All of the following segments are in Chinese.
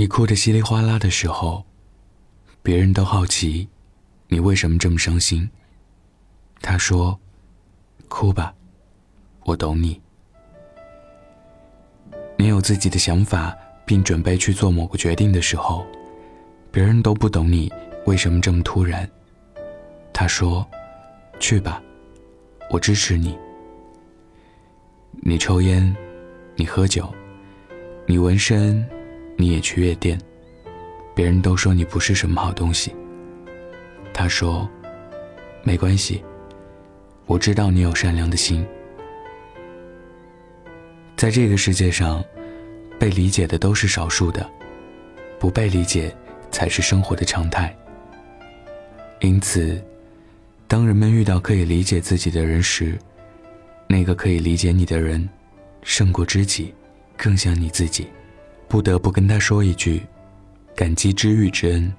你哭得稀里哗啦的时候，别人都好奇你为什么这么伤心。他说：“哭吧，我懂你。”你有自己的想法，并准备去做某个决定的时候，别人都不懂你为什么这么突然。他说：“去吧，我支持你。”你抽烟，你喝酒，你纹身。你也去夜店，别人都说你不是什么好东西。他说：“没关系，我知道你有善良的心。”在这个世界上，被理解的都是少数的，不被理解才是生活的常态。因此，当人们遇到可以理解自己的人时，那个可以理解你的人，胜过知己，更像你自己。不得不跟他说一句：“感激知遇之恩。”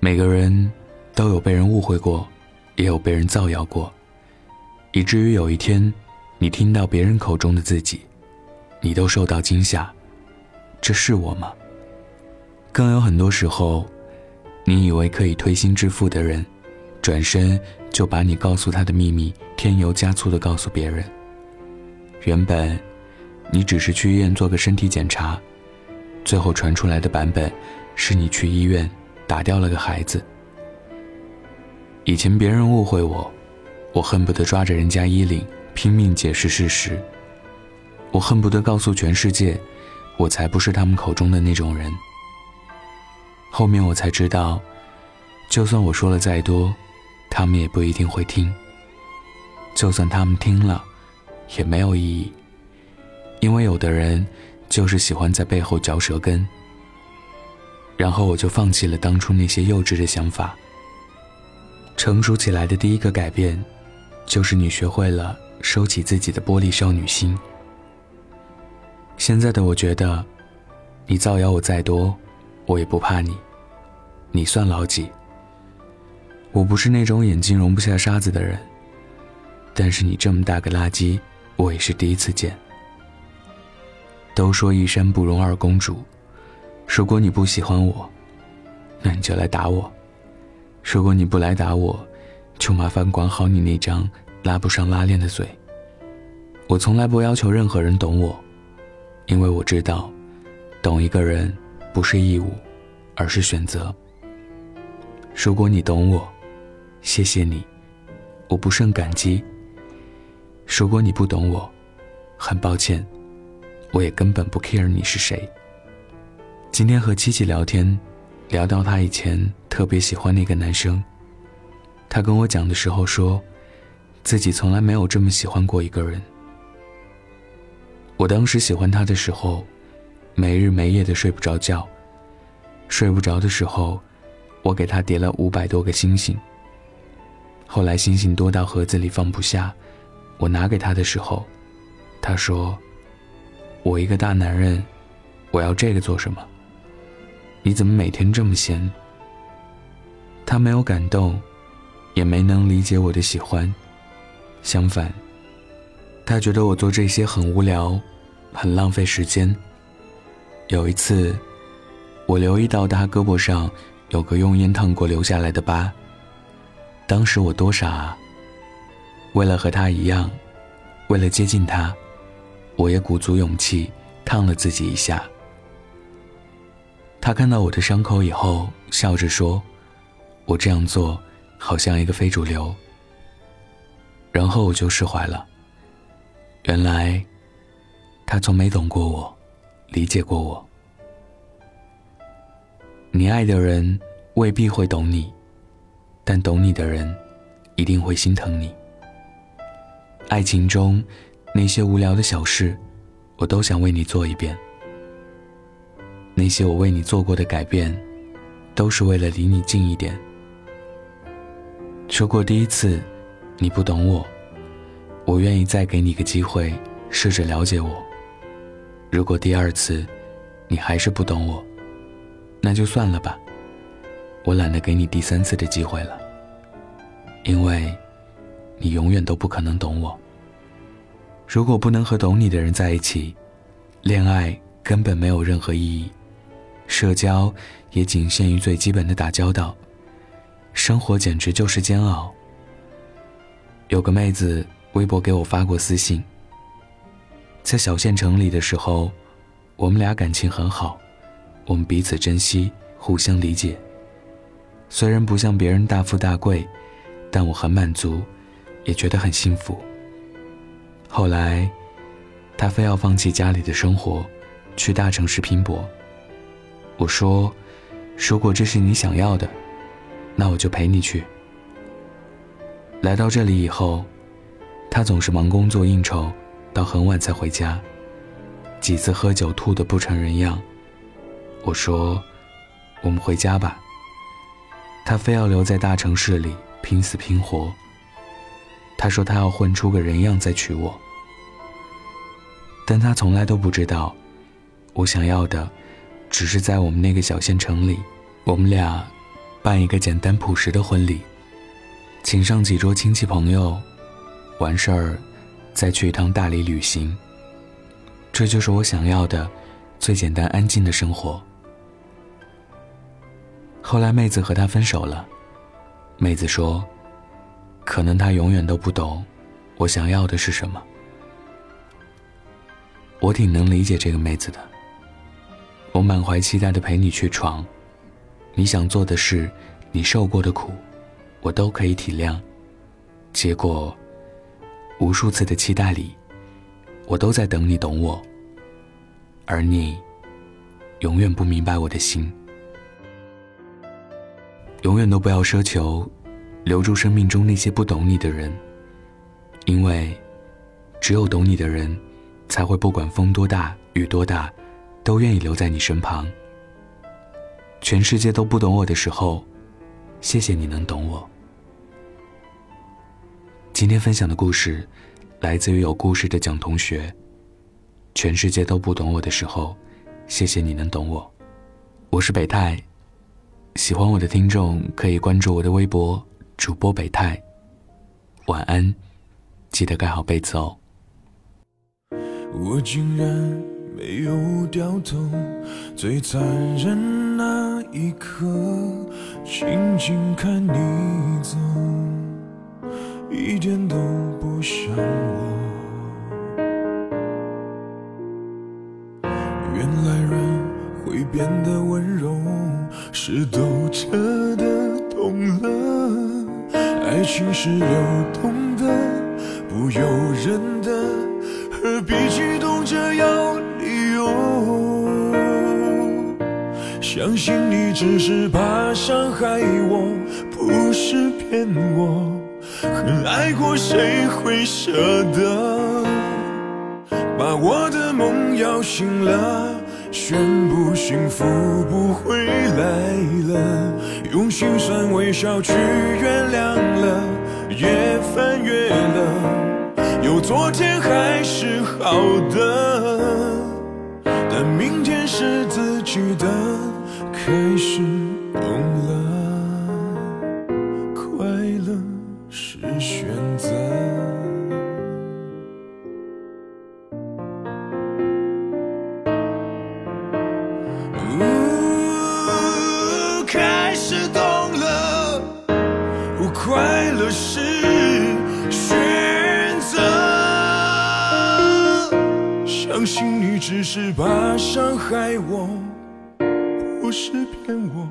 每个人都有被人误会过，也有被人造谣过，以至于有一天，你听到别人口中的自己，你都受到惊吓。这是我吗？更有很多时候，你以为可以推心置腹的人，转身就把你告诉他的秘密添油加醋的告诉别人。原本。你只是去医院做个身体检查，最后传出来的版本是你去医院打掉了个孩子。以前别人误会我，我恨不得抓着人家衣领拼命解释事实。我恨不得告诉全世界，我才不是他们口中的那种人。后面我才知道，就算我说了再多，他们也不一定会听。就算他们听了，也没有意义。因为有的人就是喜欢在背后嚼舌根，然后我就放弃了当初那些幼稚的想法。成熟起来的第一个改变，就是你学会了收起自己的玻璃少女心。现在的我觉得，你造谣我再多，我也不怕你，你算老几？我不是那种眼睛容不下沙子的人，但是你这么大个垃圾，我也是第一次见。都说一山不容二公主，如果你不喜欢我，那你就来打我；如果你不来打我，就麻烦管好你那张拉不上拉链的嘴。我从来不要求任何人懂我，因为我知道，懂一个人不是义务，而是选择。如果你懂我，谢谢你，我不胜感激；如果你不懂我，很抱歉。我也根本不 care 你是谁。今天和七七聊天，聊到她以前特别喜欢那个男生。她跟我讲的时候说，自己从来没有这么喜欢过一个人。我当时喜欢他的时候，没日没夜的睡不着觉。睡不着的时候，我给他叠了五百多个星星。后来星星多到盒子里放不下，我拿给他的时候，他说。我一个大男人，我要这个做什么？你怎么每天这么闲？他没有感动，也没能理解我的喜欢，相反，他觉得我做这些很无聊，很浪费时间。有一次，我留意到他胳膊上有个用烟烫过留下来的疤。当时我多傻啊！为了和他一样，为了接近他。我也鼓足勇气烫了自己一下。他看到我的伤口以后，笑着说：“我这样做好像一个非主流。”然后我就释怀了。原来，他从没懂过我，理解过我。你爱的人未必会懂你，但懂你的人一定会心疼你。爱情中。那些无聊的小事，我都想为你做一遍。那些我为你做过的改变，都是为了离你近一点。说过第一次你不懂我，我愿意再给你个机会，试着了解我。如果第二次你还是不懂我，那就算了吧。我懒得给你第三次的机会了，因为，你永远都不可能懂我。如果不能和懂你的人在一起，恋爱根本没有任何意义。社交也仅限于最基本的打交道，生活简直就是煎熬。有个妹子微博给我发过私信，在小县城里的时候，我们俩感情很好，我们彼此珍惜，互相理解。虽然不像别人大富大贵，但我很满足，也觉得很幸福。后来，她非要放弃家里的生活，去大城市拼搏。我说：“如果这是你想要的，那我就陪你去。”来到这里以后，他总是忙工作应酬，到很晚才回家，几次喝酒吐得不成人样。我说：“我们回家吧。”他非要留在大城市里拼死拼活。他说他要混出个人样再娶我，但他从来都不知道，我想要的。只是在我们那个小县城里，我们俩办一个简单朴实的婚礼，请上几桌亲戚朋友，完事儿再去一趟大理旅行。这就是我想要的最简单安静的生活。后来妹子和他分手了，妹子说，可能他永远都不懂我想要的是什么。我挺能理解这个妹子的。我满怀期待的陪你去闯，你想做的事，你受过的苦，我都可以体谅。结果，无数次的期待里，我都在等你懂我，而你，永远不明白我的心。永远都不要奢求，留住生命中那些不懂你的人，因为，只有懂你的人，才会不管风多大雨多大。都愿意留在你身旁。全世界都不懂我的时候，谢谢你能懂我。今天分享的故事，来自于有故事的蒋同学。全世界都不懂我的时候，谢谢你能懂我。我是北泰，喜欢我的听众可以关注我的微博主播北泰。晚安，记得盖好被子哦。我竟然。没有掉头，最残忍那一刻，静静看你走，一点都不像我。原来人会变得温柔，是都彻的懂了，爱情是流动的，不由人的，何必激动着要理由？相信你只是怕伤害我，不是骗我。很爱过，谁会舍得把我的梦摇醒了？宣布幸福不回来了，用心酸微笑去原谅了，越翻越了，有昨天还是好的，但明天是自己的。开始懂了，快乐是选择。开始懂了，快乐是选相信你只是怕伤害我。不是骗我，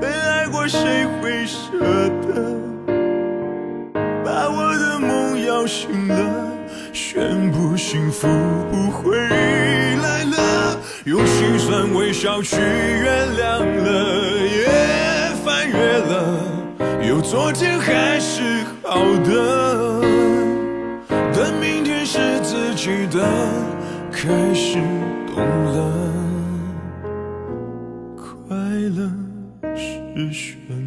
没爱过谁会舍得？把我的梦摇醒了，宣布幸福不回来了，用心酸微笑去原谅了，也翻越了，有昨天还是好的，但明天是自己的，开始懂了。快乐是选择。